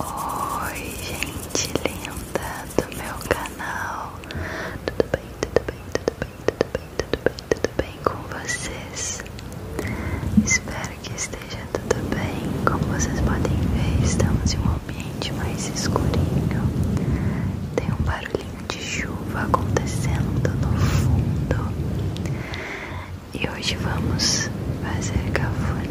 Oi, gente linda do meu canal. Tudo bem, tudo bem, tudo bem, tudo bem, tudo bem, tudo bem com vocês? Espero que esteja tudo bem. Como vocês podem ver, estamos em um ambiente mais escurinho. Tem um barulhinho de chuva acontecendo no fundo. E hoje vamos fazer cafuné,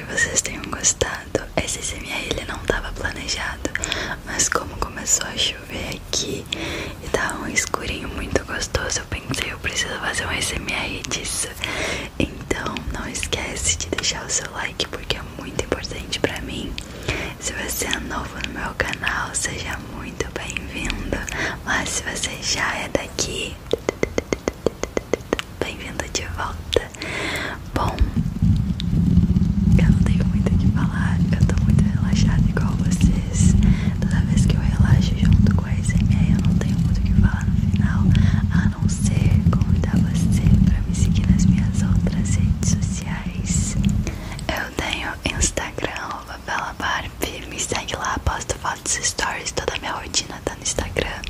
que vocês tenham gostado. Esse SMR ele não estava planejado, mas como começou a chover aqui e tá um escurinho muito gostoso, eu pensei eu preciso fazer um SMR disso. Então não esquece de deixar o seu like porque é muito importante pra mim. Se você é novo no meu canal, seja muito bem-vindo. Mas se você já é daqui, bem-vindo de volta. Bom, eu não tenho muito o que falar, eu tô muito relaxada igual vocês. Toda vez que eu relaxo junto com a SMR, eu não tenho muito o que falar no final, a não ser convidar você pra me seguir nas minhas outras redes sociais. Eu tenho Instagram, Bela Barbie, me segue lá, posto fotos, stories, toda a minha rotina tá no Instagram.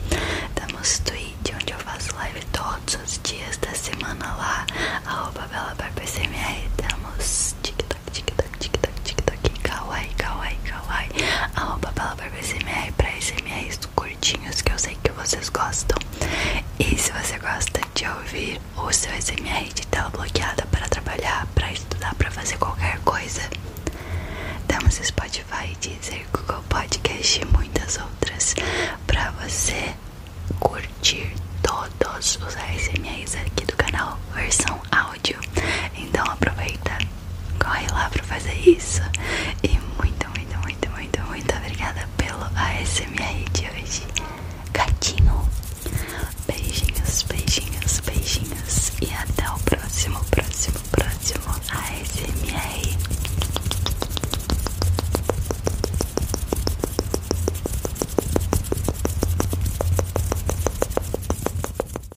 Temos Twitch, onde eu faço live todos os dias da semana lá, arroba Bela Barbie SMR. Temos TikTok, TikTok, TikTok, TikTok, Kawaii, Kawaii, Kawaii, arroba Bela Barbie SMR pra SMRs curtinhos que eu sei que vocês gostam. E se você gosta de ouvir o seu SMR de tela bloqueada para trabalhar, para estudar, para fazer qualquer coisa, temos Spotify, Deezer, Google Podcast e muitas outras para você curtir todos os ASMRs aqui do canal, versão áudio. Então aproveita, corre lá para fazer isso. E